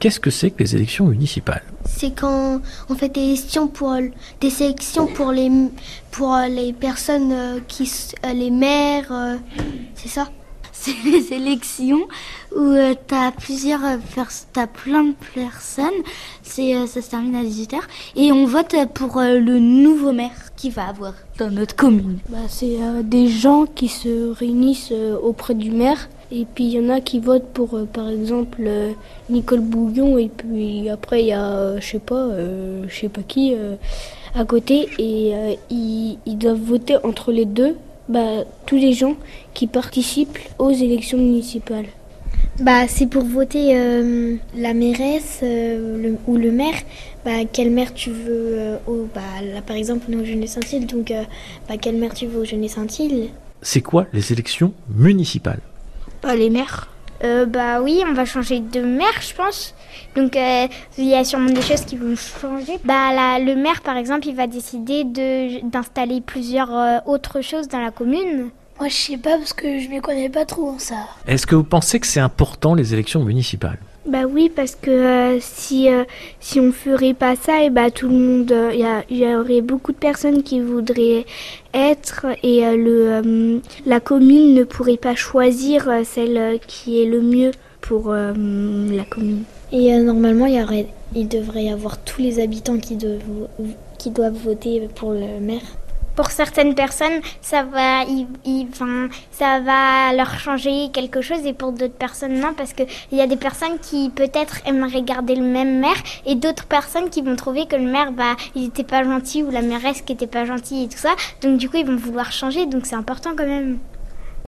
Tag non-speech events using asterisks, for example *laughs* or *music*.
Qu'est-ce que c'est que les élections municipales C'est quand on fait des élections pour des sélections pour les pour les personnes euh, qui euh, les maires, euh, c'est ça? C'est *laughs* les élections où tu as plusieurs t'as plein de personnes, c'est ça se termine à 18h et on vote pour le nouveau maire qui va avoir dans notre commune. Bah, c'est des gens qui se réunissent auprès du maire et puis il y en a qui votent pour, euh, par exemple, euh, Nicole Bouillon. Et puis après, il y a, euh, je sais pas, je sais pas qui, à côté. Et ils, doivent voter entre les deux, bah, tous les gens qui participent aux élections municipales. Bah, c'est pour voter la mairesse ou le maire. Bah, quelle maire tu veux au, bah, là, par exemple, nous, au Jeunet Saint-Île. Donc, bah, quelle maire tu veux au Jeunet Saint-Île C'est quoi les élections municipales? Pas les maires. Euh, bah oui, on va changer de maire, je pense. Donc euh, il y a sûrement des choses qui vont changer. Bah là, le maire, par exemple, il va décider de d'installer plusieurs euh, autres choses dans la commune. Moi, je sais pas parce que je ne connais pas trop en ça. Est-ce que vous pensez que c'est important les élections municipales? Bah oui, parce que euh, si, euh, si on ferait pas ça, et eh bah tout le monde, il euh, y, aurait beaucoup de personnes qui voudraient être et le, la commune ne pourrait pas choisir celle qui est le mieux pour la commune. Et normalement, y aurait, il devrait y avoir tous les habitants qui, qui doivent voter pour le maire pour certaines personnes, ça va, ça va leur changer quelque chose et pour d'autres personnes, non, parce qu'il y a des personnes qui peut-être aimeraient garder le même maire et d'autres personnes qui vont trouver que le maire, bah, il n'était pas gentil ou la mairesse qui n'était pas gentille et tout ça. Donc, du coup, ils vont vouloir changer. Donc, c'est important quand même.